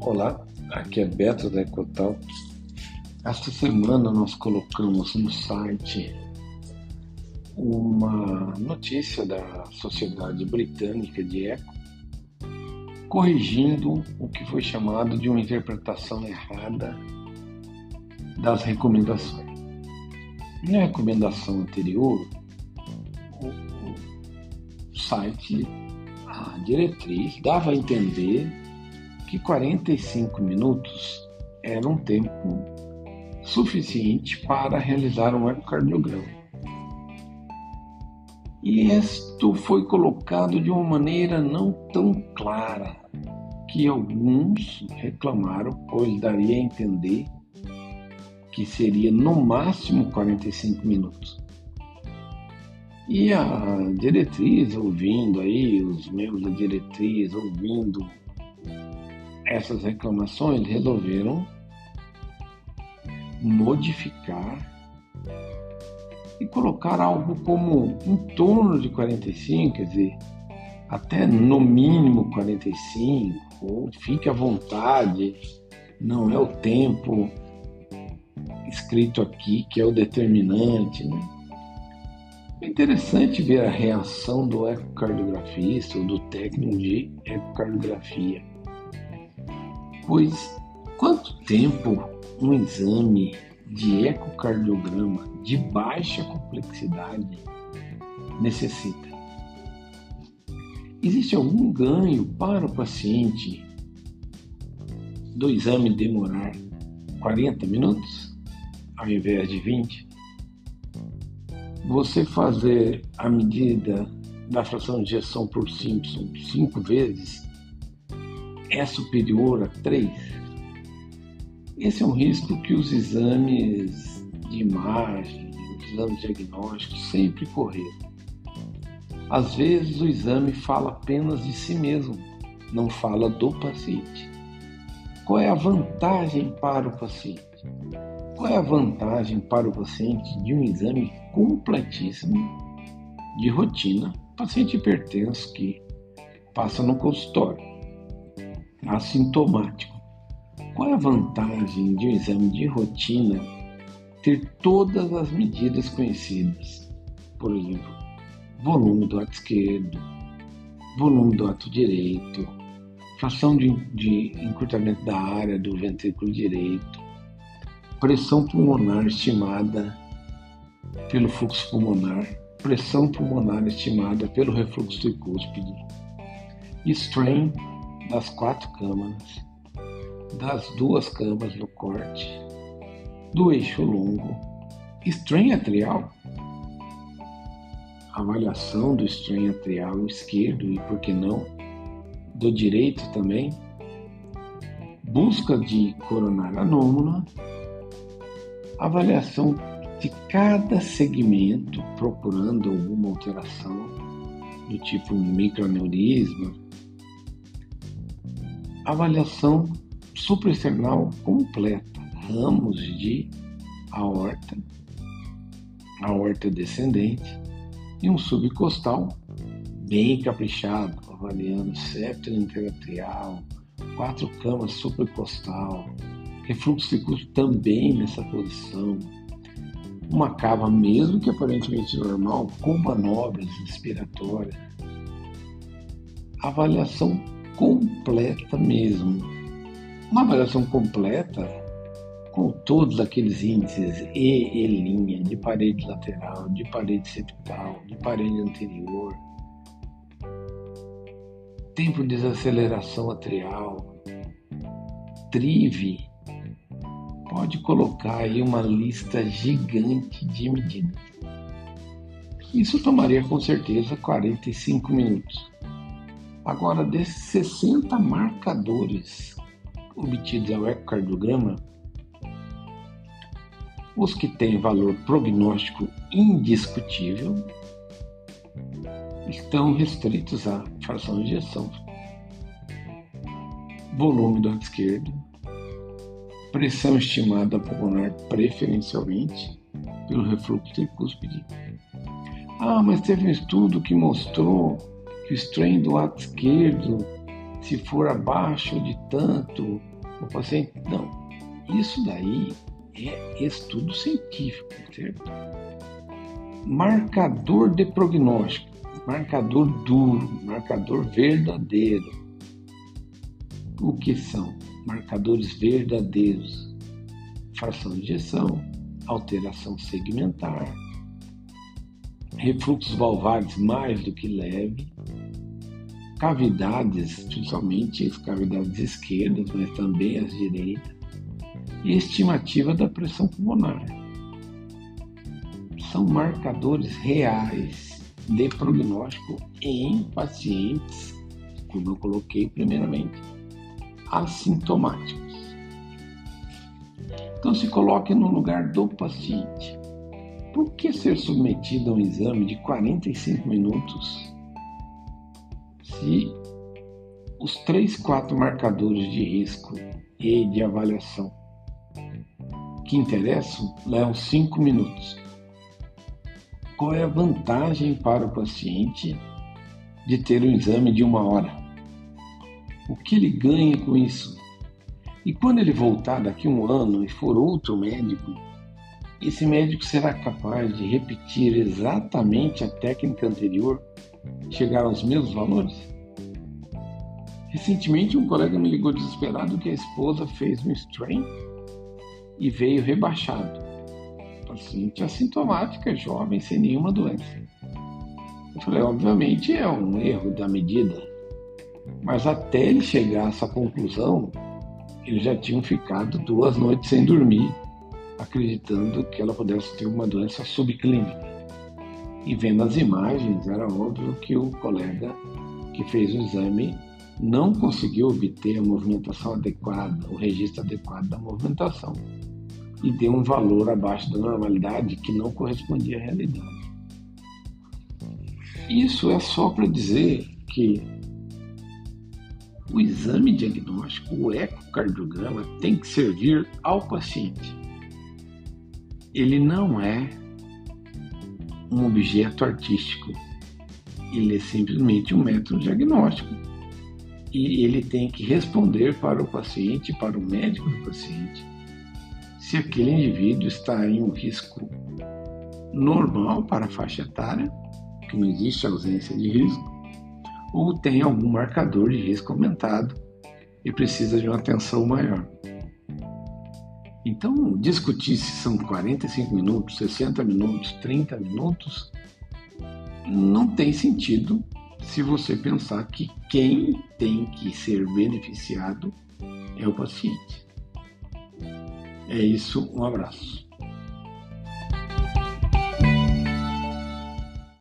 Olá, aqui é Beto da Ecotal. Esta semana nós colocamos no site uma notícia da Sociedade Britânica de Eco corrigindo o que foi chamado de uma interpretação errada das recomendações. Na recomendação anterior, o site, a diretriz, dava a entender que 45 minutos era um tempo suficiente para realizar um ecocardiograma. E isto foi colocado de uma maneira não tão clara, que alguns reclamaram, pois daria a entender que seria no máximo 45 minutos. E a diretriz, ouvindo aí, os membros da diretriz, ouvindo essas reclamações, resolveram modificar e colocar algo como em torno de 45, quer dizer, até no mínimo 45, ou fique à vontade, não é o tempo escrito aqui que é o determinante. Né? É interessante ver a reação do ecocardiografista ou do técnico de ecocardiografia Pois quanto tempo um exame de ecocardiograma de baixa complexidade necessita? Existe algum ganho para o paciente do exame demorar 40 minutos ao invés de 20? Você fazer a medida da fração de ejeção por Simpson cinco vezes é superior a 3, esse é um risco que os exames de imagem, os exames diagnósticos sempre correram. Às vezes o exame fala apenas de si mesmo, não fala do paciente. Qual é a vantagem para o paciente? Qual é a vantagem para o paciente de um exame completíssimo de rotina, paciente hipertenso que passa no consultório? Assintomático. Qual é a vantagem de um exame de rotina ter todas as medidas conhecidas? Por exemplo, volume do ato esquerdo, volume do ato direito, fração de, de encurtamento da área do ventrículo direito, pressão pulmonar estimada pelo fluxo pulmonar, pressão pulmonar estimada pelo refluxo tricúspide, strain das quatro câmaras, das duas câmaras no corte, do eixo longo, strain atrial, avaliação do strain atrial esquerdo e, por que não, do direito também, busca de coronária anômala, avaliação de cada segmento procurando alguma alteração do tipo microaneurisma, avaliação supraesternal completa, ramos de aorta, aorta descendente e um subcostal bem caprichado, avaliando septo interatrial, quatro camas supracostal, refluxo de também nessa posição, uma cava mesmo que aparentemente normal, com manobras inspiratórias, avaliação completa mesmo. Uma avaliação completa com todos aqueles índices E, E', de parede lateral, de parede septal, de parede anterior, tempo de desaceleração atrial, trive, pode colocar aí uma lista gigante de medidas. Isso tomaria com certeza 45 minutos. Agora, desses 60 marcadores obtidos ao ecocardiograma, os que têm valor prognóstico indiscutível estão restritos à fração de ejeção, volume do lado esquerdo, pressão estimada pulmonar preferencialmente pelo refluxo tricúspide. Ah, mas teve um estudo que mostrou que o strain do lado esquerdo, se for abaixo de tanto, O paciente, não. Isso daí é estudo científico, certo? Marcador de prognóstico, marcador duro, marcador verdadeiro. O que são marcadores verdadeiros? Fração de ejeção, alteração segmentar, refluxos valvares mais do que leve, cavidades, principalmente as cavidades esquerdas, mas também as direitas, e estimativa da pressão pulmonar. São marcadores reais de prognóstico em pacientes, como eu coloquei primeiramente, assintomáticos. Então se coloque no lugar do paciente. Por que ser submetido a um exame de 45 minutos se os três, quatro marcadores de risco e de avaliação que interessam levam cinco minutos? Qual é a vantagem para o paciente de ter um exame de uma hora? O que ele ganha com isso? E quando ele voltar daqui um ano e for outro médico, esse médico será capaz de repetir exatamente a técnica anterior, chegar aos mesmos valores? Recentemente, um colega me ligou desesperado que a esposa fez um strain e veio rebaixado. Paciente assintomática, jovem, sem nenhuma doença. Eu falei, obviamente é um erro da medida, mas até ele chegar a essa conclusão, eles já tinham ficado duas noites sem dormir acreditando que ela pudesse ter uma doença subclínica. E vendo as imagens, era óbvio que o colega que fez o exame não conseguiu obter a movimentação adequada, o registro adequado da movimentação, e deu um valor abaixo da normalidade que não correspondia à realidade. Isso é só para dizer que o exame diagnóstico, o ecocardiograma, tem que servir ao paciente ele não é um objeto artístico. Ele é simplesmente um método diagnóstico. E ele tem que responder para o paciente, para o médico do paciente, se aquele indivíduo está em um risco normal para a faixa etária, que não existe ausência de risco, ou tem algum marcador de risco aumentado e precisa de uma atenção maior. Então, discutir se são 45 minutos, 60 minutos, 30 minutos, não tem sentido se você pensar que quem tem que ser beneficiado é o paciente. É isso, um abraço.